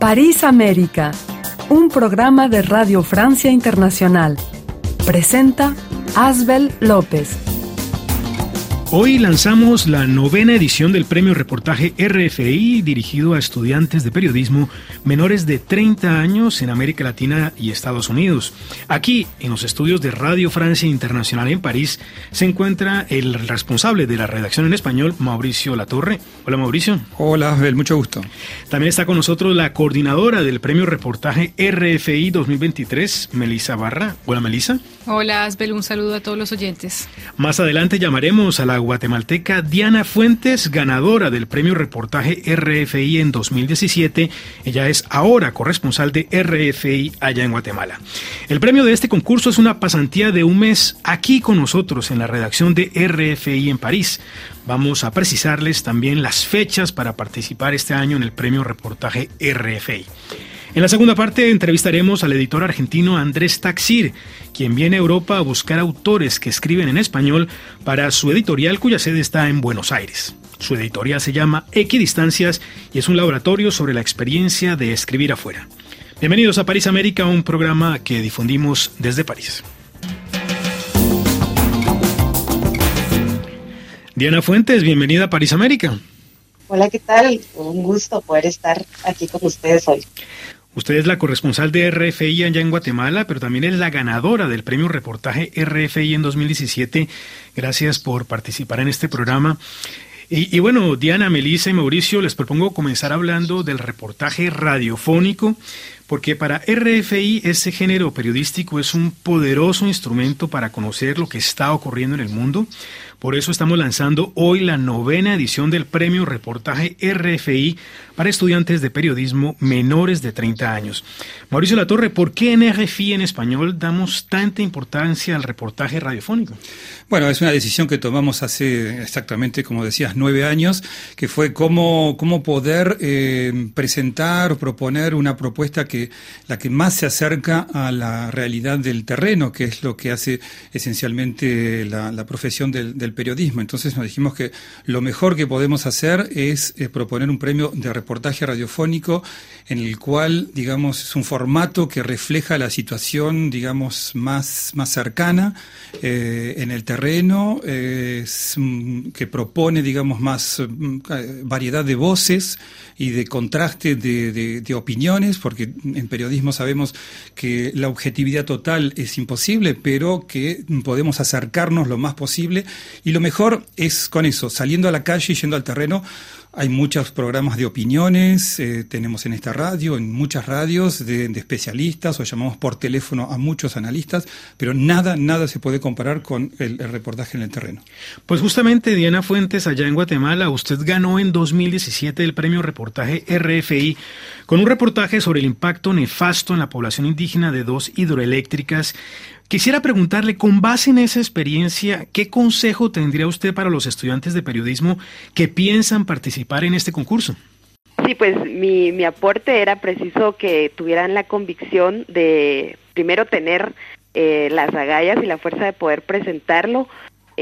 París América, un programa de Radio Francia Internacional. Presenta Asbel López. Hoy lanzamos la novena edición del premio reportaje RFI dirigido a estudiantes de periodismo menores de 30 años en América Latina y Estados Unidos. Aquí, en los estudios de Radio Francia Internacional en París, se encuentra el responsable de la redacción en español, Mauricio Latorre. Hola Mauricio. Hola, Abel, mucho gusto. También está con nosotros la coordinadora del premio reportaje RFI 2023, Melisa Barra. Hola Melisa. Hola Asbel, un saludo a todos los oyentes. Más adelante llamaremos a la guatemalteca Diana Fuentes, ganadora del premio reportaje RFI en 2017. Ella es ahora corresponsal de RFI allá en Guatemala. El premio de este concurso es una pasantía de un mes aquí con nosotros en la redacción de RFI en París. Vamos a precisarles también las fechas para participar este año en el premio reportaje RFI. En la segunda parte entrevistaremos al editor argentino Andrés Taxir, quien viene a Europa a buscar autores que escriben en español para su editorial cuya sede está en Buenos Aires. Su editorial se llama Equidistancias y es un laboratorio sobre la experiencia de escribir afuera. Bienvenidos a París América, un programa que difundimos desde París. Diana Fuentes, bienvenida a París América. Hola, ¿qué tal? Un gusto poder estar aquí con ustedes hoy. Usted es la corresponsal de RFI allá en Guatemala, pero también es la ganadora del premio reportaje RFI en 2017. Gracias por participar en este programa. Y, bueno, Diana, Melissa y Mauricio, les propongo comenzar hablando del reportaje radiofónico, porque para RFI ese género periodístico es un poderoso instrumento para conocer lo que está ocurriendo en el mundo. Por eso estamos lanzando hoy la novena edición del premio reportaje RFI para estudiantes de periodismo menores de 30 años. Mauricio Latorre, ¿por qué en RFI en español damos tanta importancia al reportaje radiofónico? Bueno, es una decisión que tomamos hace exactamente, como decías, nueve años, que fue cómo, cómo poder eh, presentar o proponer una propuesta que la que más se acerca a la realidad del terreno, que es lo que hace esencialmente la, profesión del periodismo. Entonces nos dijimos que lo mejor que podemos hacer es eh, proponer un premio de reportaje radiofónico en el cual, digamos, es un formato que refleja la situación, digamos, más, más cercana eh, en el terreno, eh, que propone, digamos, más variedad de voces y de contraste de, de opiniones, porque en periodismo sabemos que la objetividad total es imposible, pero que podemos acercarnos lo más posible y lo mejor es con eso, saliendo a la calle y yendo al terreno. Hay muchos programas de opiniones, eh, tenemos en esta radio, en muchas radios de, especialistas o llamamos por teléfono a muchos analistas, pero nada, nada se puede comparar con el, reportaje en el terreno. Pues justamente Diana Fuentes, allá en Guatemala, usted ganó en 2017 el premio reportaje RFI con un reportaje sobre el impacto nefasto en la población indígena de dos hidroeléctricas Quisiera preguntarle, con base en esa experiencia, ¿qué consejo tendría usted para los estudiantes de periodismo que piensan participar en este concurso? Sí, pues mi, mi aporte era preciso que tuvieran la convicción de primero tener eh, las agallas y la fuerza de poder presentarlo,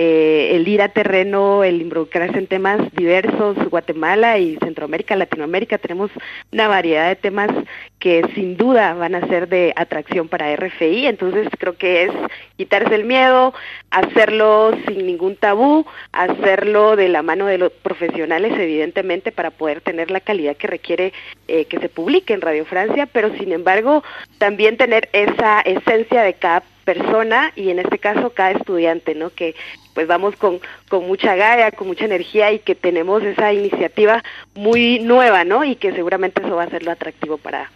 eh, el ir a terreno, el involucrarse en temas diversos, Guatemala y Centroamérica, Latinoamérica, tenemos una variedad de temas que sin duda van a ser de atracción para RFI, entonces creo que es quitarse el miedo, hacerlo sin ningún tabú, hacerlo de la mano de los profesionales, evidentemente, para poder tener la calidad que requiere eh, que se publique en Radio Francia, pero sin embargo también tener esa esencia de cada persona y en este caso cada estudiante, ¿no? Que pues vamos con, con mucha gaya, con mucha energía y que tenemos esa iniciativa muy nueva, ¿no? Y que seguramente eso va a ser lo atractivo para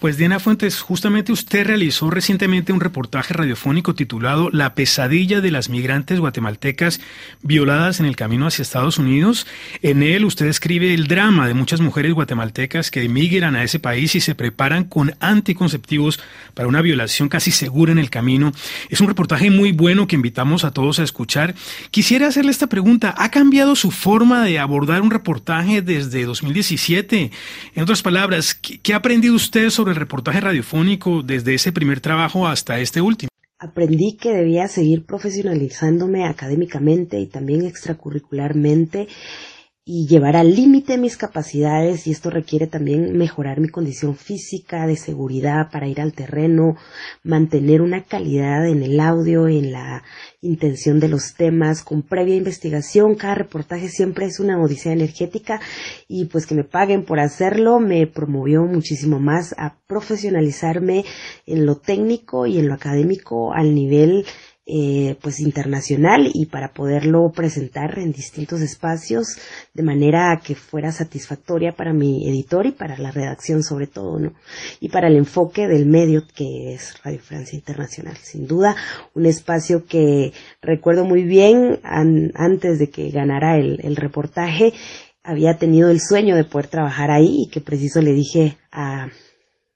Pues Diana Fuentes, justamente usted realizó recientemente un reportaje radiofónico titulado La pesadilla de las migrantes guatemaltecas violadas en el camino hacia Estados Unidos. En él usted escribe el drama de muchas mujeres guatemaltecas que emigran a ese país y se preparan con anticonceptivos para una violación casi segura en el camino. Es un reportaje muy bueno que invitamos a todos a escuchar. Quisiera hacerle esta pregunta. ¿Ha cambiado su forma de abordar un reportaje desde 2017? En otras palabras, ¿qué, qué ha aprendido usted sobre el reportaje radiofónico desde ese primer trabajo hasta este último? Aprendí que debía seguir profesionalizándome académicamente y también extracurricularmente y llevar al límite mis capacidades y esto requiere también mejorar mi condición física, de seguridad para ir al terreno, mantener una calidad en el audio, en la intención de los temas, con previa investigación. Cada reportaje siempre es una odisea energética y pues que me paguen por hacerlo me promovió muchísimo más a profesionalizarme en lo técnico y en lo académico al nivel eh, pues internacional y para poderlo presentar en distintos espacios de manera que fuera satisfactoria para mi editor y para la redacción sobre todo, ¿no? Y para el enfoque del medio que es Radio Francia Internacional. Sin duda, un espacio que recuerdo muy bien antes de que ganara el, el reportaje, había tenido el sueño de poder trabajar ahí y que preciso le dije a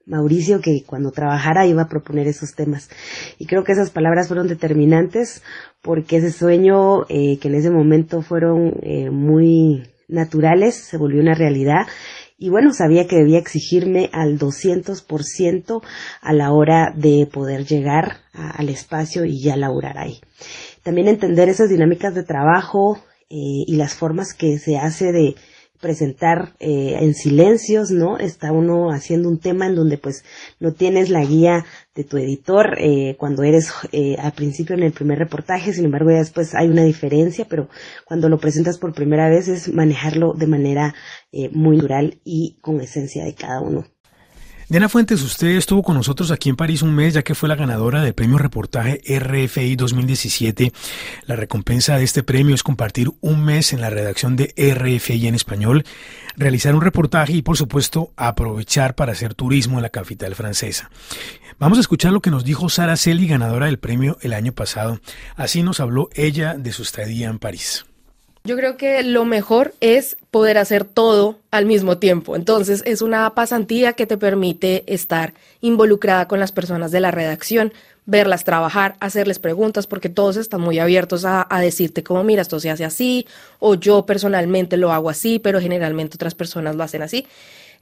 Mauricio que cuando trabajara iba a proponer esos temas. Y creo que esas palabras fueron determinantes porque ese sueño eh, que en ese momento fueron eh, muy naturales se volvió una realidad. Y bueno, sabía que debía exigirme al 200% a la hora de poder llegar al espacio y ya laburar ahí. También entender esas dinámicas de trabajo eh, y las formas que se hace de, presentar eh, en silencios, ¿no? Está uno haciendo un tema en donde pues no tienes la guía de tu editor eh, cuando eres eh, al principio en el primer reportaje, sin embargo ya después hay una diferencia, pero cuando lo presentas por primera vez es manejarlo de manera muy natural y con esencia de cada uno. Diana Fuentes, usted estuvo con nosotros aquí en París un mes ya que fue la ganadora del premio reportaje RFI 2017. La recompensa de este premio es compartir un mes en la redacción de RFI en español, realizar un reportaje y por supuesto aprovechar para hacer turismo en la capital francesa. Vamos a escuchar lo que nos dijo Sara Celi, ganadora del premio el año pasado. Así nos habló ella de su estadía en París. Yo creo que lo mejor es poder hacer todo al mismo tiempo. Entonces es una pasantía que te permite estar involucrada con las personas de la redacción, verlas trabajar, hacerles preguntas, porque todos están muy abiertos a, decirte como, mira, esto se hace así, o yo personalmente lo hago así, pero generalmente otras personas lo hacen así.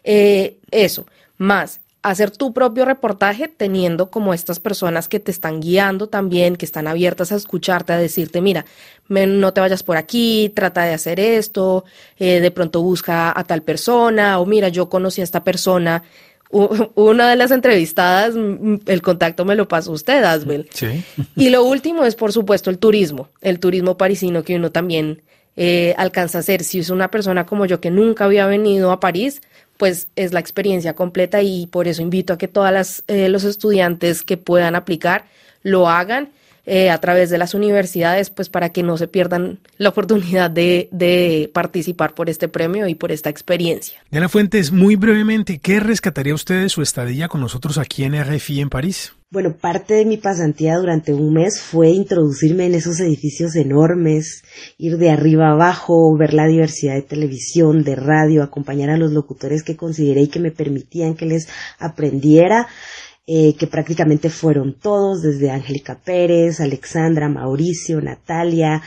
Eh, eso, más hacer tu propio reportaje teniendo como estas personas que te están guiando también, que están abiertas a escucharte, a decirte, mira, no te vayas por aquí, trata de hacer esto, eh, de pronto busca a tal persona, o mira, yo conocí a esta persona. Una de las entrevistadas, el contacto me lo pasó usted, Asbel. Sí. Y lo último es, por supuesto, el turismo, el turismo parisino que uno también eh, alcanza a hacer. Si es una persona como yo que nunca había venido a París, pues es la experiencia completa y por eso invito a que todos eh, los estudiantes que puedan aplicar lo hagan eh, a través de las universidades, pues para que no se pierdan la oportunidad de, de, participar por este premio y por esta experiencia. Diana Fuentes, muy brevemente, ¿qué rescataría usted de su estadía con nosotros aquí en RFI en París? Bueno, parte de mi pasantía durante un mes fue introducirme en esos edificios enormes, ir de arriba abajo, ver la diversidad de televisión, de radio, acompañar a los locutores que consideré y que me permitían que les aprendiera, eh, que prácticamente fueron todos, desde Angélica Pérez, Alexandra, Mauricio, Natalia,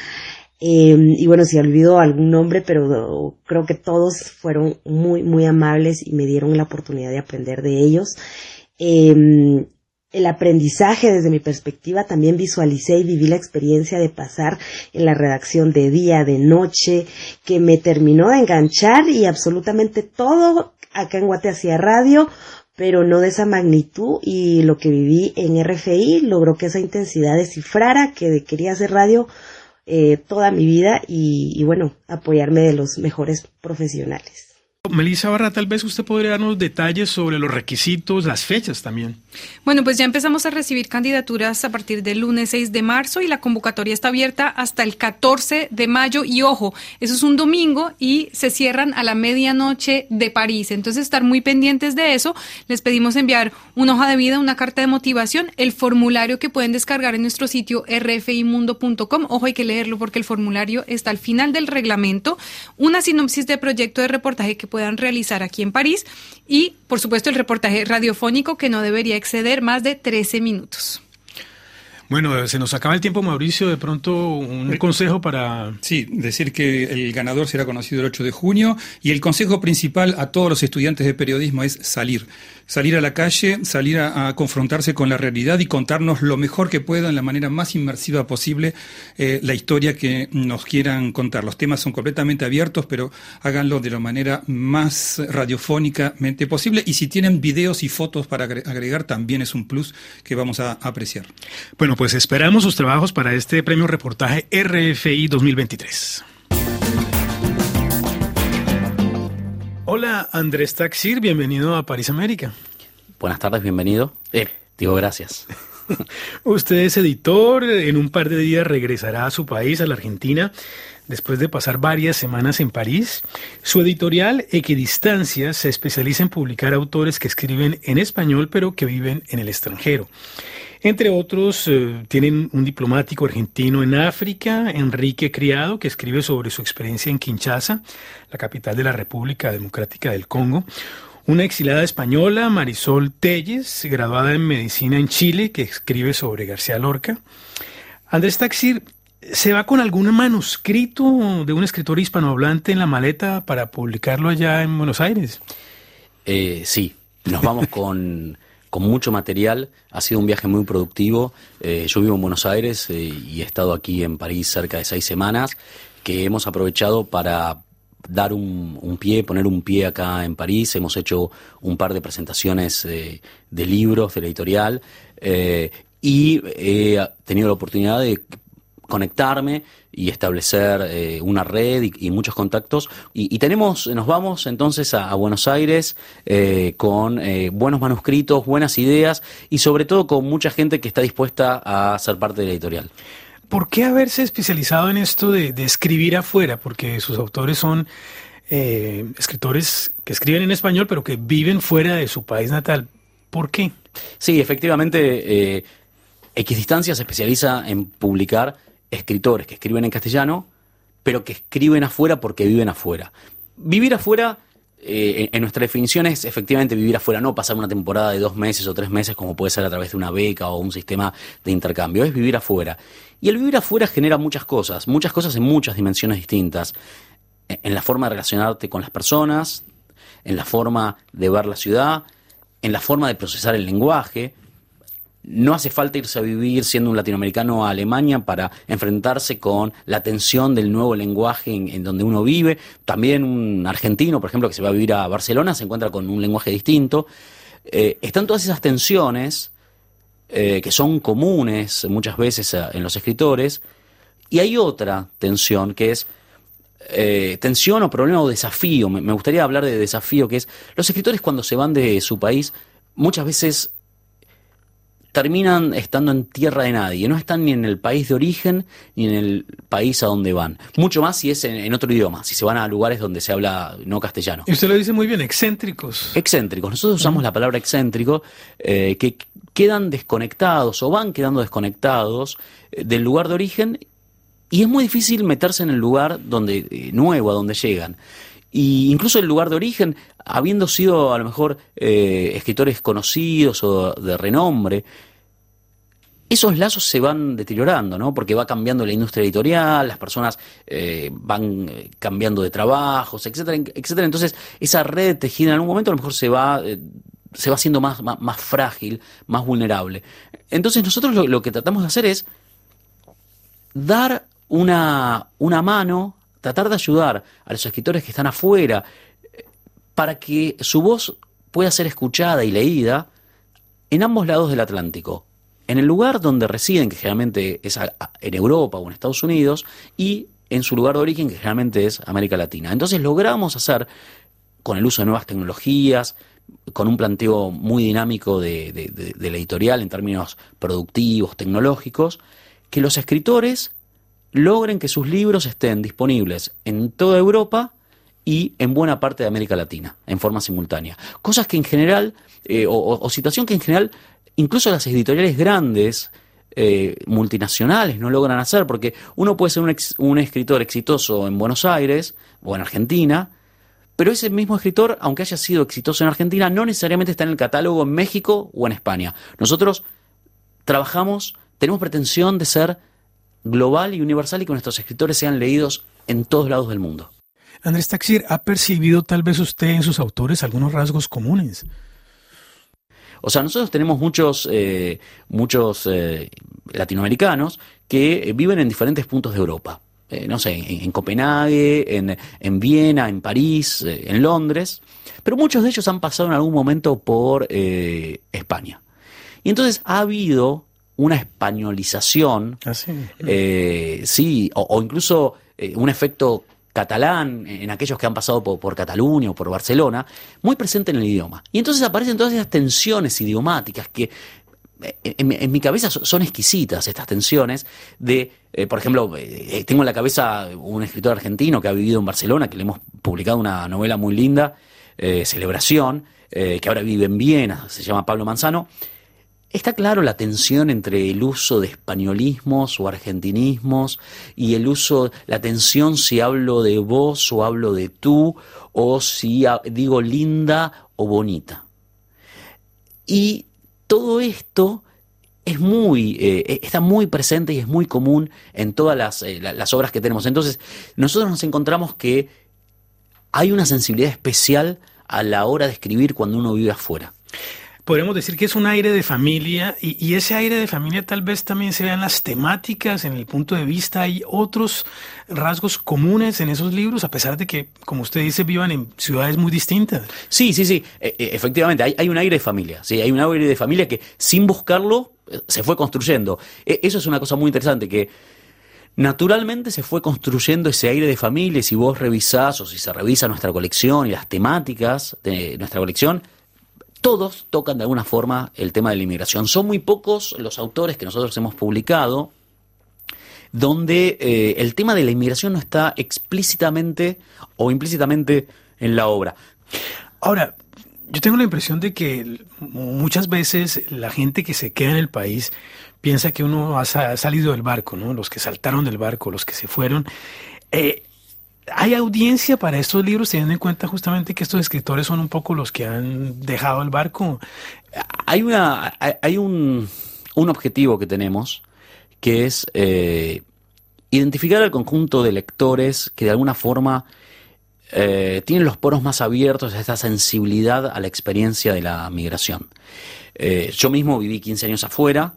em, y bueno, si olvido algún nombre, pero creo que todos fueron muy, muy amables y me dieron la oportunidad de aprender de ellos. Eh, el aprendizaje desde mi perspectiva, también visualicé y viví la experiencia de pasar en la redacción de día, de noche, que me terminó de enganchar y absolutamente todo acá en Guate hacía radio, pero no de esa magnitud y lo que viví en RFI logró que esa intensidad descifrara que quería hacer radio eh, toda mi vida y, y bueno, apoyarme de los mejores profesionales. Melissa Barra, tal vez usted podría darnos detalles sobre los requisitos, las fechas también. Bueno, pues ya empezamos a recibir candidaturas a partir del lunes 6 de marzo y la convocatoria está abierta hasta el 14 de mayo. Y ojo, eso es un domingo y se cierran a la medianoche de París. Entonces, estar muy pendientes de eso. Les pedimos enviar una hoja de vida, una carta de motivación, el formulario que pueden descargar en nuestro sitio rfimundo.com. Ojo, hay que leerlo porque el formulario está al final del reglamento. Una sinopsis de proyecto de reportaje que puedan realizar aquí en París y, por supuesto, el reportaje radiofónico que no debería exceder más de 13 minutos. Bueno, se nos acaba el tiempo, Mauricio. De pronto, un consejo para. Sí, decir que el ganador será conocido el 8 de junio y el consejo principal a todos los estudiantes de periodismo es salir salir a la calle, salir a, confrontarse con la realidad y contarnos lo mejor que puedan, en la manera más inmersiva posible, eh, la historia que nos quieran contar. Los temas son completamente abiertos, pero háganlo de la manera más radiofónicamente posible. Y si tienen videos y fotos para agregar, también es un plus que vamos a apreciar. Bueno, pues esperamos sus trabajos para este premio reportaje RFI 2023. Hola Andrés Taxir, bienvenido a París América. Buenas tardes, bienvenido. Eh, digo gracias. Usted es editor, en un par de días regresará a su país, a la Argentina, después de pasar varias semanas en París. Su editorial Equidistancia se especializa en publicar autores que escriben en español pero que viven en el extranjero. Entre otros, eh, tienen un diplomático argentino en África, Enrique Criado, que escribe sobre su experiencia en Kinshasa, la capital de la República Democrática del Congo. Una exilada española, Marisol Telles, graduada en medicina en Chile, que escribe sobre García Lorca. Andrés Taxir, ¿se va con algún manuscrito de un escritor hispanohablante en la maleta para publicarlo allá en Buenos Aires? Eh, sí, nos vamos con con mucho material. Ha sido un viaje muy productivo. Eh, yo vivo en Buenos Aires eh, y he estado aquí en París cerca de seis semanas, que hemos aprovechado para dar un, pie, poner un pie acá en París. Hemos hecho un par de presentaciones eh, de libros de editorial y he tenido la oportunidad de conectarme y establecer eh, una red y, muchos contactos. Y, tenemos, nos vamos entonces a, Buenos Aires eh, con eh, buenos manuscritos, buenas ideas y sobre todo con mucha gente que está dispuesta a ser parte de la editorial. ¿Por qué haberse especializado en esto de, escribir afuera? Porque sus autores son escritores que escriben en español pero que viven fuera de su país natal. ¿Por qué? Sí, efectivamente, Equidistancia se especializa en publicar escritores que escriben en castellano, pero que escriben afuera porque viven afuera. Vivir afuera, eh, en nuestra definición, es efectivamente vivir afuera, no pasar una temporada de dos meses o tres meses como puede ser a través de una beca o un sistema de intercambio, es vivir afuera. Y el vivir afuera genera muchas cosas, muchas cosas en muchas dimensiones distintas, en la forma de relacionarte con las personas, en la forma de ver la ciudad, en la forma de procesar el lenguaje, no hace falta irse a vivir siendo un latinoamericano a Alemania para enfrentarse con la tensión del nuevo lenguaje en, donde uno vive. También un argentino, por ejemplo, que se va a vivir a Barcelona, se encuentra con un lenguaje distinto. Eh, están todas esas tensiones eh, que son comunes muchas veces en los escritores. Y hay otra tensión que es eh, tensión o problema o desafío. me gustaría hablar de desafío, que es los escritores cuando se van de su país muchas veces terminan estando en tierra de nadie. No están ni en el país de origen ni en el país a donde van. Mucho más si es en, otro idioma, si se van a lugares donde se habla no castellano. Y usted lo dice muy bien, excéntricos. Excéntricos. Nosotros usamos la palabra excéntrico, eh, que quedan desconectados o van quedando desconectados eh, del lugar de origen y es muy difícil meterse en el lugar donde eh, nuevo, a donde llegan. Y incluso el lugar de origen, habiendo sido a lo mejor eh, escritores conocidos o de renombre, esos lazos se van deteriorando, ¿no? Porque va cambiando la industria editorial, las personas eh, van eh, cambiando de trabajos, etcétera, etcétera. Entonces, esa red tejida en algún momento a lo mejor se va, se va haciendo más, más, frágil, más vulnerable. Entonces, nosotros lo, lo, que tratamos de hacer es dar una, una mano tratar de ayudar a los escritores que están afuera para que su voz pueda ser escuchada y leída en ambos lados del Atlántico, en el lugar donde residen, que generalmente es en Europa o en Estados Unidos, y en su lugar de origen, que generalmente es América Latina. Entonces logramos hacer, con el uso de nuevas tecnologías, con un planteo muy dinámico de, de la editorial en términos productivos, tecnológicos, que los escritores logren que sus libros estén disponibles en toda Europa y en buena parte de América Latina, en forma simultánea. Cosas que en general, eh, o, situación que en general, incluso las editoriales grandes, eh, multinacionales no logran hacer, porque uno puede ser un, un, escritor exitoso en Buenos Aires o en Argentina, pero ese mismo escritor, aunque haya sido exitoso en Argentina, no necesariamente está en el catálogo en México o en España. Nosotros trabajamos tenemos pretensión de ser global y universal y que nuestros escritores sean leídos en todos lados del mundo. Andrés Taxir, ¿ha percibido tal vez usted en sus autores algunos rasgos comunes? O sea, nosotros tenemos muchos, eh, muchos eh, latinoamericanos que viven en diferentes puntos de Europa. Eh, no sé, en, Copenhague, en, en, Viena, en París, en Londres, pero muchos de ellos han pasado en algún momento por España. Y entonces ha habido una españolización, ¿Ah, sí? sí, o, o incluso un efecto catalán, en aquellos que han pasado por, Cataluña o por Barcelona, muy presente en el idioma. Y entonces aparecen todas esas tensiones idiomáticas que eh, en, mi cabeza son exquisitas estas tensiones de, eh, por ejemplo, eh, tengo en la cabeza un escritor argentino que ha vivido en Barcelona, que le hemos publicado una novela muy linda, Celebración, que ahora vive en Viena, se llama Pablo Manzano, Está claro la tensión entre el uso de españolismos o argentinismos y el uso, la tensión si hablo de vos o hablo de tú o si digo linda o bonita. Y todo esto es muy, eh, está muy presente y es muy común en todas las, eh, las obras que tenemos. Entonces, nosotros nos encontramos que hay una sensibilidad especial a la hora de escribir cuando uno vive afuera podríamos decir que es un aire de familia y, ese aire de familia tal vez también se vean las temáticas, en el punto de vista hay otros rasgos comunes en esos libros, a pesar de que, como usted dice, vivan en ciudades muy distintas. Sí, sí, sí, e, e, efectivamente, hay, un aire de familia, sí, hay un aire de familia que sin buscarlo eh, se fue construyendo. E, eso es una cosa muy interesante que... Naturalmente se fue construyendo ese aire de familia. Si vos revisás o si se revisa nuestra colección y las temáticas de nuestra colección, todos tocan de alguna forma el tema de la inmigración. Son muy pocos los autores que nosotros hemos publicado donde eh, el tema de la inmigración no está explícitamente o implícitamente en la obra. Ahora, yo tengo la impresión de que muchas veces la gente que se queda en el país piensa que uno ha salido del barco, ¿no? Los que saltaron del barco, los que se fueron. Eh, ¿Hay audiencia para estos libros teniendo en cuenta justamente que estos escritores son un poco los que han dejado el barco? Hay, una, hay un, objetivo que tenemos que es eh, identificar al conjunto de lectores que de alguna forma eh, tienen los poros más abiertos a esta sensibilidad a la experiencia de la migración. Eh, yo mismo viví 15 años afuera,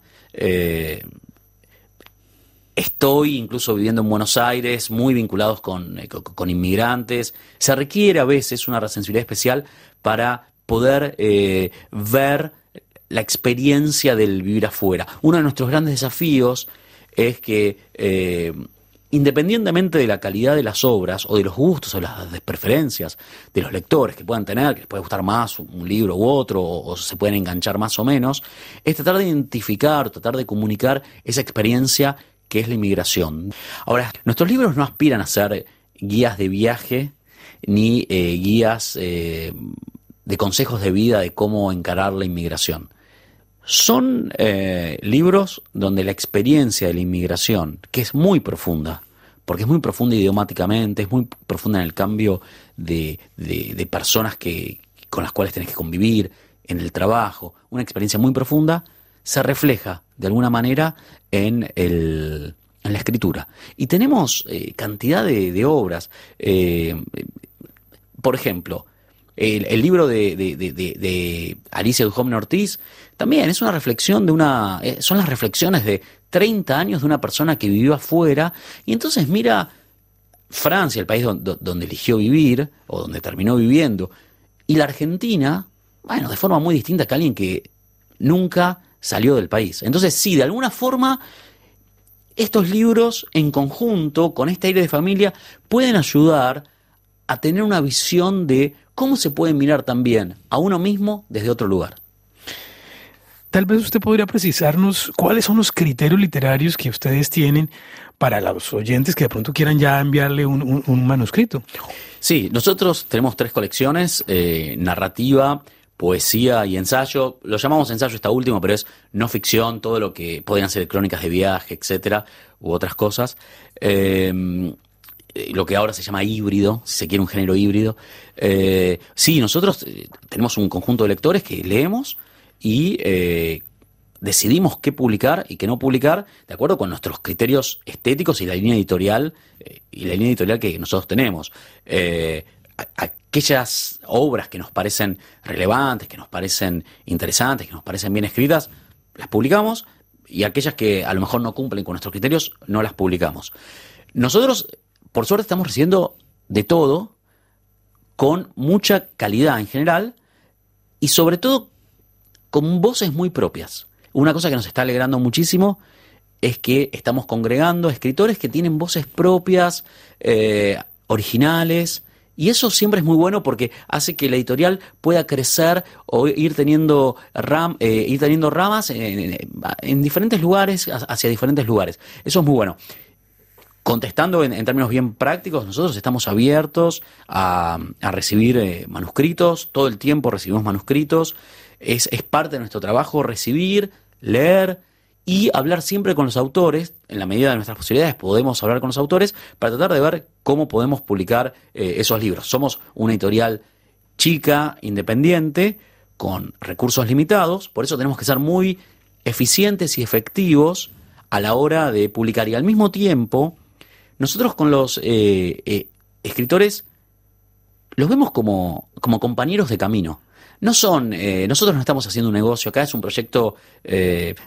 Estoy incluso viviendo en Buenos Aires, muy vinculados eh, con, inmigrantes. Se requiere a veces una sensibilidad especial para poder eh, ver la experiencia del vivir afuera. Uno de nuestros grandes desafíos es que, eh, independientemente de la calidad de las obras o de los gustos o las preferencias de los lectores que puedan tener, que les puede gustar más un libro u otro o, o se pueden enganchar más o menos, es tratar de identificar, tratar de comunicar esa experiencia que es la inmigración. Ahora, nuestros libros no aspiran a ser guías de viaje ni eh, guías eh, de consejos de vida de cómo encarar la inmigración. Son eh, libros donde la experiencia de la inmigración, que es muy profunda, porque es muy profunda idiomáticamente, es muy profunda en el cambio de, de personas que, con las cuales tenés que convivir, en el trabajo, una experiencia muy profunda, se refleja de alguna manera en, el, en la escritura. Y tenemos eh, cantidad de, obras. Eh, por ejemplo, el, libro de, de, de, Alicia Duhovne Ortiz también es una reflexión de una. Eh, son las reflexiones de 30 años de una persona que vivió afuera y entonces mira Francia, el país donde eligió vivir o donde terminó viviendo, y la Argentina, bueno, de forma muy distinta que alguien que nunca salió del país. Entonces, sí, de alguna forma, estos libros en conjunto, con este aire de familia, pueden ayudar a tener una visión de cómo se puede mirar también a uno mismo desde otro lugar. Tal vez usted podría precisarnos cuáles son los criterios literarios que ustedes tienen para los oyentes que de pronto quieran ya enviarle un, manuscrito. Sí, nosotros tenemos tres colecciones, eh, narrativa, poesía y ensayo. Lo llamamos ensayo esta última, pero es no ficción, todo lo que podrían ser crónicas de viaje, etcétera, u otras cosas. Em, eh, lo que ahora se llama híbrido, si se quiere un género híbrido. Eh, sí, nosotros eh, tenemos un conjunto de lectores que leemos y decidimos qué publicar y qué no publicar de acuerdo con nuestros criterios estéticos y la línea editorial y la línea editorial que nosotros tenemos. Aquellas obras que nos parecen relevantes, que nos parecen interesantes, que nos parecen bien escritas, las publicamos y aquellas que a lo mejor no cumplen con nuestros criterios, no las publicamos. Nosotros, por suerte, estamos recibiendo de todo con mucha calidad en general y sobre todo con voces muy propias. Una cosa que nos está alegrando muchísimo es que estamos congregando escritores que tienen voces propias, eh, originales, y eso siempre es muy bueno porque hace que la editorial pueda crecer o ir teniendo, ram, eh, ir teniendo ramas en, diferentes lugares, hacia diferentes lugares. Eso es muy bueno. Contestando en, términos bien prácticos, nosotros estamos abiertos a, recibir eh, manuscritos, todo el tiempo recibimos manuscritos, es, es parte de nuestro trabajo recibir, leer, y hablar siempre con los autores, en la medida de nuestras posibilidades podemos hablar con los autores para tratar de ver cómo podemos publicar eh, esos libros. Somos una editorial chica, independiente, con recursos limitados, por eso tenemos que ser muy eficientes y efectivos a la hora de publicar. Y al mismo tiempo, nosotros con los eh, eh, escritores los vemos como, como compañeros de camino. No son, nosotros no estamos haciendo un negocio acá, es un proyecto,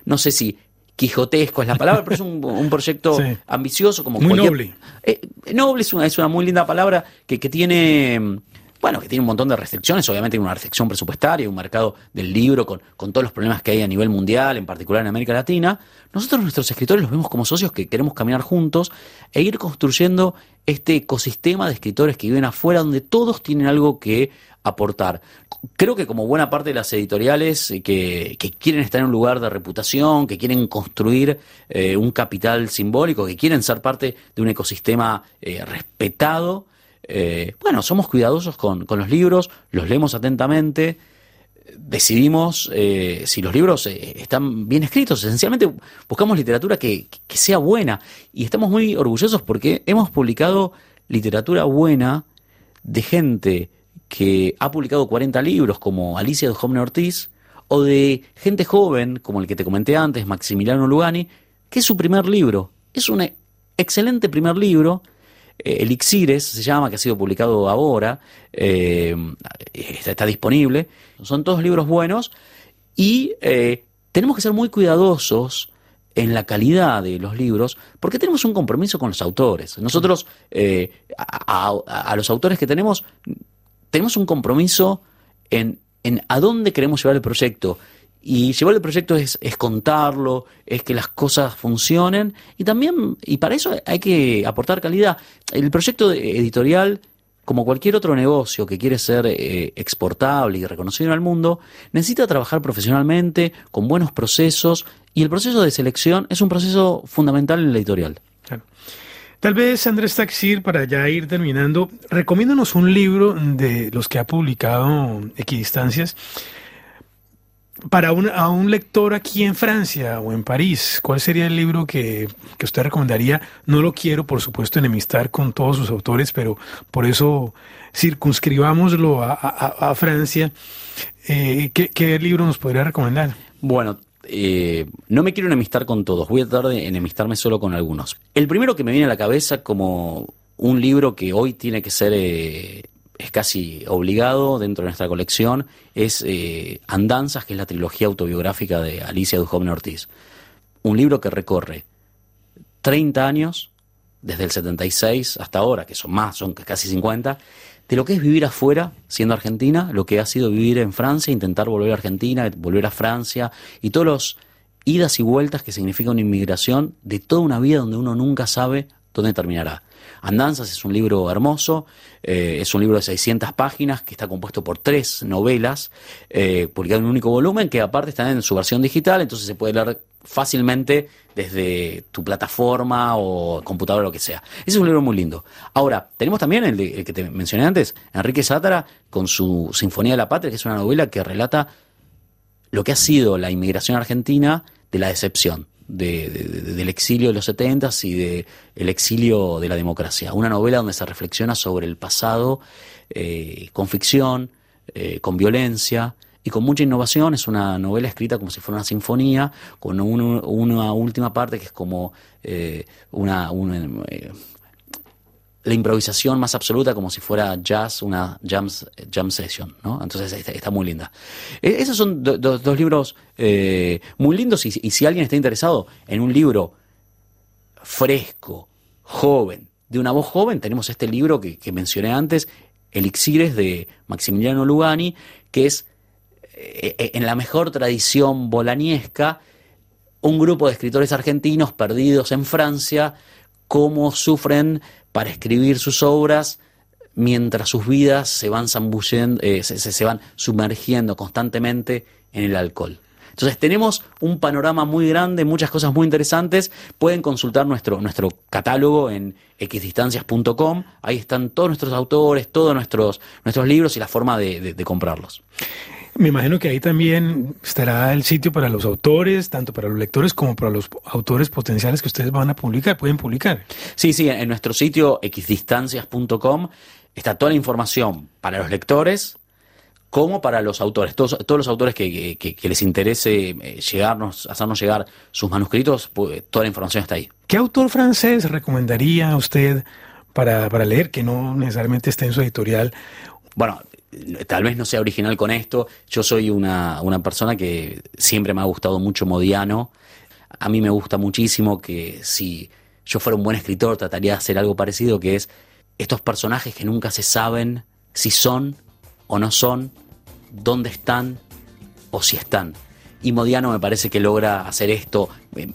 no sé si quijotesco es la palabra, pero es un, proyecto ambicioso como muy noble. Eh, noble es una, es una muy linda palabra que, tiene bueno, que tiene un montón de restricciones, obviamente hay una restricción presupuestaria, un mercado del libro con, con, todos los problemas que hay a nivel mundial, en particular en América Latina. Nosotros nuestros escritores los vemos como socios que queremos caminar juntos e ir construyendo este ecosistema de escritores que viven afuera donde todos tienen algo que aportar. Creo que como buena parte de las editoriales eh, que, quieren estar en un lugar de reputación, que quieren construir eh, un capital simbólico, que quieren ser parte de un ecosistema eh, respetado, bueno, somos cuidadosos con, los libros, los leemos atentamente, decidimos si los libros están bien escritos. Esencialmente buscamos literatura que, que, sea buena y estamos muy orgullosos porque hemos publicado literatura buena de gente que ha publicado 40 libros como Alicia de Jomne Ortiz, o de gente joven, como el que te comenté antes, Maximiliano Lugani, que es su primer libro. Es un excelente primer libro, eh, Elixires se llama, que ha sido publicado ahora, eh, está, disponible. Son todos libros buenos y eh, tenemos que ser muy cuidadosos en la calidad de los libros, porque tenemos un compromiso con los autores. Nosotros, a, los autores que tenemos, tenemos un compromiso en, en a dónde queremos llevar el proyecto. Y llevar el proyecto es, es, contarlo, es que las cosas funcionen y también, y para eso hay que aportar calidad. El proyecto editorial, como cualquier otro negocio que quiere ser eh, exportable y reconocido en el mundo, necesita trabajar profesionalmente, con buenos procesos, y el proceso de selección es un proceso fundamental en la editorial. Tal vez, Andrés Taxir, para ya ir terminando, recomiéndanos un libro de los que ha publicado Equidistancias para un, a un lector aquí en Francia o en París. ¿Cuál sería el libro que, usted recomendaría? No lo quiero, por supuesto, enemistar con todos sus autores, pero por eso circunscribámoslo a, Francia. Eh, ¿qué, ¿Qué libro nos podría recomendar? Bueno, eh, no me quiero enemistar con todos, voy a tratar de enemistarme solo con algunos. El primero que me viene a la cabeza como un libro que hoy tiene que ser, eh, es casi obligado dentro de nuestra colección, es eh, Andanzas, que es la trilogía autobiográfica de Alicia Duhovne Ortiz. Un libro que recorre 30 años, desde el 76 hasta ahora, que son más, son casi 50, de lo que es vivir afuera, siendo argentina, lo que ha sido vivir en Francia, intentar volver a Argentina, volver a Francia, y todos los idas y vueltas que significa una inmigración de toda una vida donde uno nunca sabe dónde terminará. Andanzas es un libro hermoso, eh, es un libro de 600 páginas que está compuesto por tres novelas, eh, publicado en un único volumen, que aparte están en su versión digital, entonces se puede leer fácilmente desde tu plataforma o computadora lo que sea. Ese es un libro muy lindo. Ahora, tenemos también el, que te mencioné antes, Enrique Sátara, con su Sinfonía de la Patria, que es una novela que relata lo que ha sido la inmigración argentina de la decepción. Del exilio de los setentas y del exilio de la democracia. Una novela donde se reflexiona sobre el pasado eh, con ficción, eh, con violencia, y con mucha innovación. Es una novela escrita como si fuera una sinfonía, con una última parte que es como eh, una, eh, la improvisación más absoluta como si fuera jazz, una jam, jam session, ¿no? Entonces está, muy linda. E, esos son dos libros eh, muy lindos y, si alguien está interesado en un libro fresco, joven, de una voz joven, tenemos este libro que, mencioné antes, Elixires de Maximiliano Lugani, que es eh, eh, en la mejor tradición bolaniesca, un grupo de escritores argentinos perdidos en Francia, cómo sufren para escribir sus obras mientras sus vidas se van eh, van sumergiendo constantemente en el alcohol. Entonces tenemos un panorama muy grande, muchas cosas muy interesantes. Pueden consultar nuestro, nuestro catálogo en xdistancias.com. Ahí están todos nuestros autores, todos nuestros, nuestros libros y la forma de comprarlos. Me imagino que ahí también estará el sitio para los autores, tanto para los lectores como para los autores potenciales que ustedes van a publicar, pueden publicar. Sí, sí, en nuestro sitio xdistancias.com está toda la información para los lectores como para los autores. Todos, todos los autores que, les interese eh, llegarnos, hacernos llegar sus manuscritos, pues, toda la información está ahí. ¿Qué autor francés recomendaría a usted para, para leer que no necesariamente esté en su editorial? Bueno, tal vez no sea original con esto, yo soy una, una persona que siempre me ha gustado mucho Modiano, a mí me gusta muchísimo que si yo fuera un buen escritor trataría de hacer algo parecido, que es estos personajes que nunca se saben si son o no son, dónde están o si están. Y Modiano me parece que logra hacer esto eh,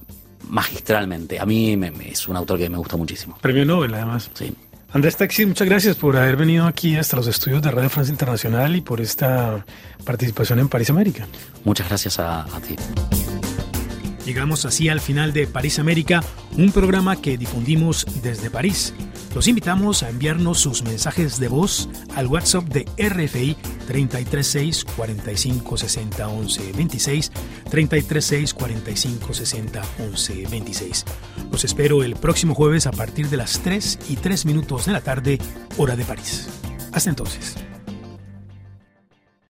magistralmente. A mí es un autor que me gusta muchísimo. Premio Nobel, además. Sí. Andrés Taxi, muchas gracias por haber venido aquí hasta los estudios de Radio Francia Internacional y por esta participación en París América. Muchas gracias a, a ti. Llegamos así al final de París América, un programa que difundimos desde París. Los invitamos a enviarnos sus mensajes de voz al WhatsApp de RFI 336 45 60 11 26 336 45 60 11 26. Los espero el próximo jueves a partir de las 3 y 3 minutos de la tarde, hora de París. Hasta entonces.